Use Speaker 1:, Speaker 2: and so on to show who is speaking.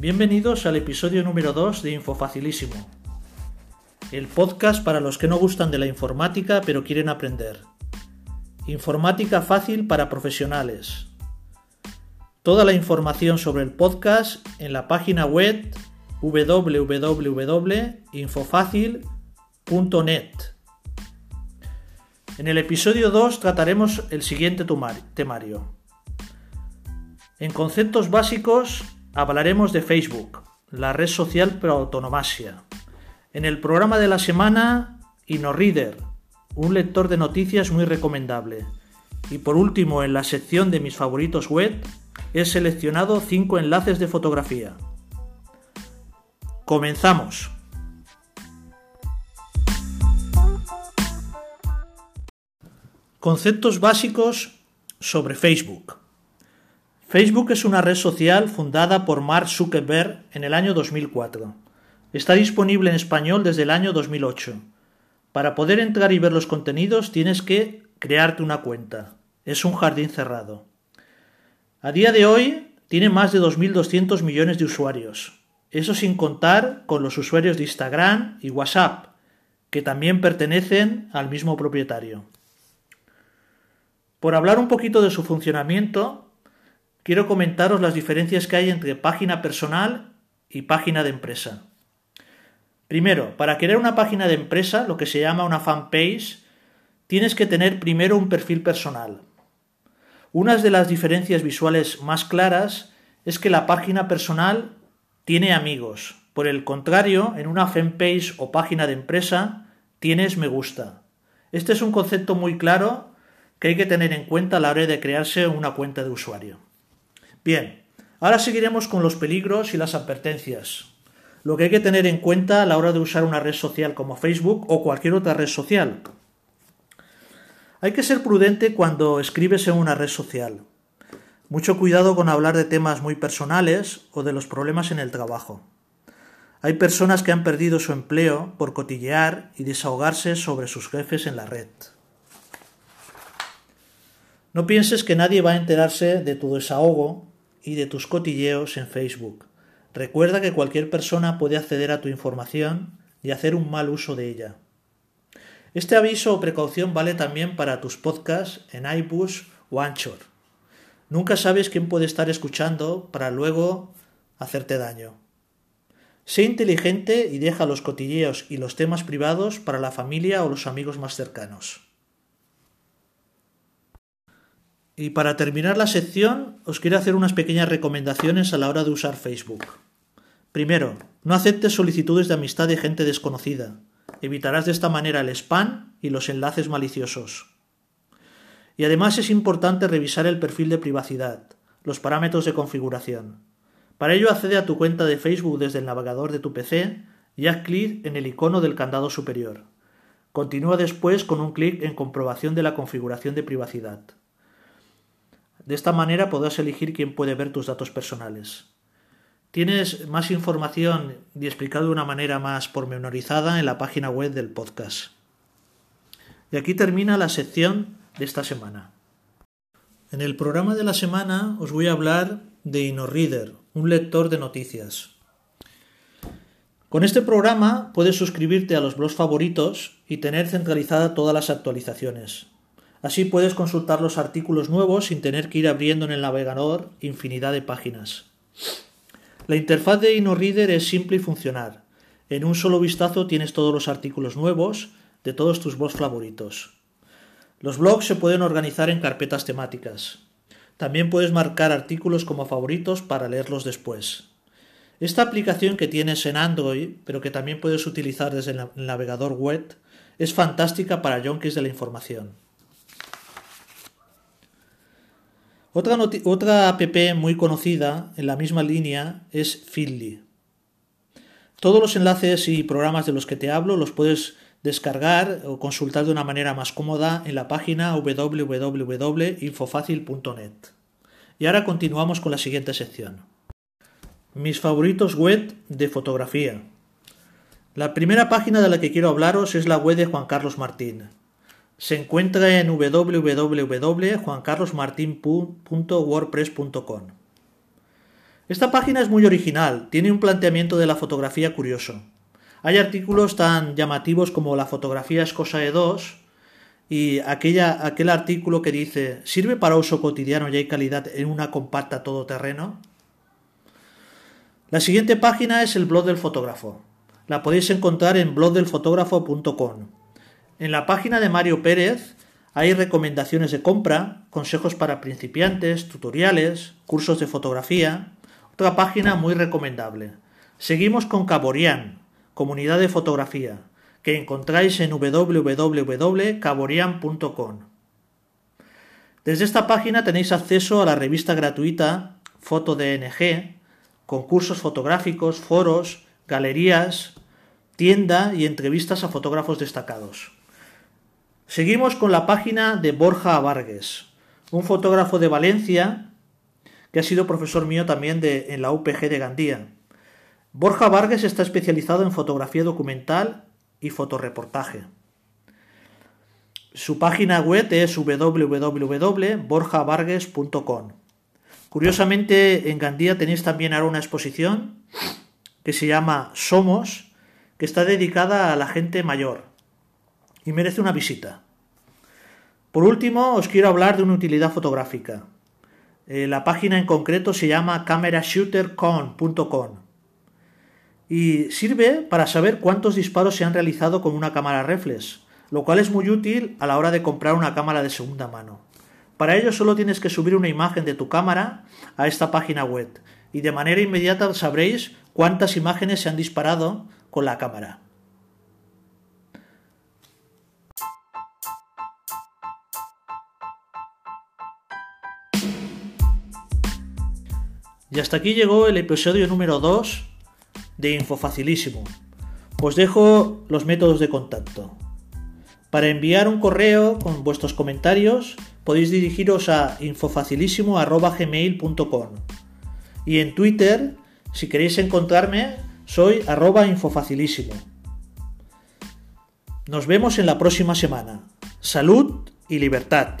Speaker 1: Bienvenidos al episodio número 2 de Infofacilísimo, el podcast para los que no gustan de la informática pero quieren aprender. Informática fácil para profesionales. Toda la información sobre el podcast en la página web www.infofacil.net. En el episodio 2 trataremos el siguiente temario. En conceptos básicos hablaremos de Facebook, la red social por autonomasia. En el programa de la semana, InnoReader, un lector de noticias muy recomendable. Y por último, en la sección de mis favoritos web, he seleccionado 5 enlaces de fotografía. Comenzamos. Conceptos básicos sobre Facebook. Facebook es una red social fundada por Mark Zuckerberg en el año 2004. Está disponible en español desde el año 2008. Para poder entrar y ver los contenidos tienes que crearte una cuenta. Es un jardín cerrado. A día de hoy tiene más de 2.200 millones de usuarios. Eso sin contar con los usuarios de Instagram y WhatsApp, que también pertenecen al mismo propietario. Por hablar un poquito de su funcionamiento, quiero comentaros las diferencias que hay entre página personal y página de empresa. Primero, para crear una página de empresa, lo que se llama una fanpage, tienes que tener primero un perfil personal. Una de las diferencias visuales más claras es que la página personal tiene amigos. Por el contrario, en una fanpage o página de empresa tienes me gusta. Este es un concepto muy claro que hay que tener en cuenta a la hora de crearse una cuenta de usuario. Bien, ahora seguiremos con los peligros y las advertencias. Lo que hay que tener en cuenta a la hora de usar una red social como Facebook o cualquier otra red social. Hay que ser prudente cuando escribes en una red social. Mucho cuidado con hablar de temas muy personales o de los problemas en el trabajo. Hay personas que han perdido su empleo por cotillear y desahogarse sobre sus jefes en la red. No pienses que nadie va a enterarse de tu desahogo y de tus cotilleos en Facebook. Recuerda que cualquier persona puede acceder a tu información y hacer un mal uso de ella. Este aviso o precaución vale también para tus podcasts en iBooks o Anchor. Nunca sabes quién puede estar escuchando para luego hacerte daño. Sé inteligente y deja los cotilleos y los temas privados para la familia o los amigos más cercanos. Y para terminar la sección, os quiero hacer unas pequeñas recomendaciones a la hora de usar Facebook. Primero, no aceptes solicitudes de amistad de gente desconocida. Evitarás de esta manera el spam y los enlaces maliciosos. Y además es importante revisar el perfil de privacidad, los parámetros de configuración. Para ello accede a tu cuenta de Facebook desde el navegador de tu PC y haz clic en el icono del candado superior. Continúa después con un clic en comprobación de la configuración de privacidad. De esta manera podrás elegir quién puede ver tus datos personales. Tienes más información y explicado de una manera más pormenorizada en la página web del podcast. Y aquí termina la sección de esta semana. En el programa de la semana os voy a hablar de InnoReader, un lector de noticias. Con este programa puedes suscribirte a los blogs favoritos y tener centralizada todas las actualizaciones. Así puedes consultar los artículos nuevos sin tener que ir abriendo en el navegador infinidad de páginas. La interfaz de InnoReader es simple y funcional. En un solo vistazo tienes todos los artículos nuevos de todos tus blogs favoritos. Los blogs se pueden organizar en carpetas temáticas. También puedes marcar artículos como favoritos para leerlos después. Esta aplicación que tienes en Android, pero que también puedes utilizar desde el navegador web, es fantástica para junkies de la información. Otra, otra app muy conocida en la misma línea es Feedly. Todos los enlaces y programas de los que te hablo los puedes descargar o consultar de una manera más cómoda en la página www.infofacil.net. Y ahora continuamos con la siguiente sección. Mis favoritos web de fotografía. La primera página de la que quiero hablaros es la web de Juan Carlos Martín. Se encuentra en www.juancarlosmartin.wordpress.com. Esta página es muy original, tiene un planteamiento de la fotografía curioso. Hay artículos tan llamativos como La fotografía es cosa de dos y aquella, aquel artículo que dice ¿Sirve para uso cotidiano y hay calidad en una compacta todoterreno? La siguiente página es el blog del fotógrafo. La podéis encontrar en blogdelfotógrafo.com. En la página de Mario Pérez hay recomendaciones de compra, consejos para principiantes, tutoriales, cursos de fotografía. Otra página muy recomendable. Seguimos con Caborian, comunidad de fotografía, que encontráis en www.caborian.com. Desde esta página tenéis acceso a la revista gratuita Foto DNG, concursos fotográficos, foros, galerías, tienda y entrevistas a fotógrafos destacados. Seguimos con la página de Borja Vargas, un fotógrafo de Valencia que ha sido profesor mío también en la UPG de Gandía. Borja Vargas está especializado en fotografía documental y fotoreportaje. Su página web es www.borjavargas.com. Curiosamente, en Gandía tenéis también ahora una exposición que se llama Somos, que está dedicada a la gente mayor y merece una visita. Por último, os quiero hablar de una utilidad fotográfica. Eh, la página en concreto se llama camerashootercon.com y sirve para saber cuántos disparos se han realizado con una cámara reflex, lo cual es muy útil a la hora de comprar una cámara de segunda mano. Para ello solo tienes que subir una imagen de tu cámara a esta página web y de manera inmediata sabréis cuántas imágenes se han disparado con la cámara. Y hasta aquí llegó el episodio número 2 de Infofacilísimo. Os dejo los métodos de contacto. Para enviar un correo con vuestros comentarios podéis dirigiros a infofacilísimo.gmail.com y en Twitter, si queréis encontrarme, soy arroba infofacilísimo. Nos vemos en la próxima semana. Salud y libertad.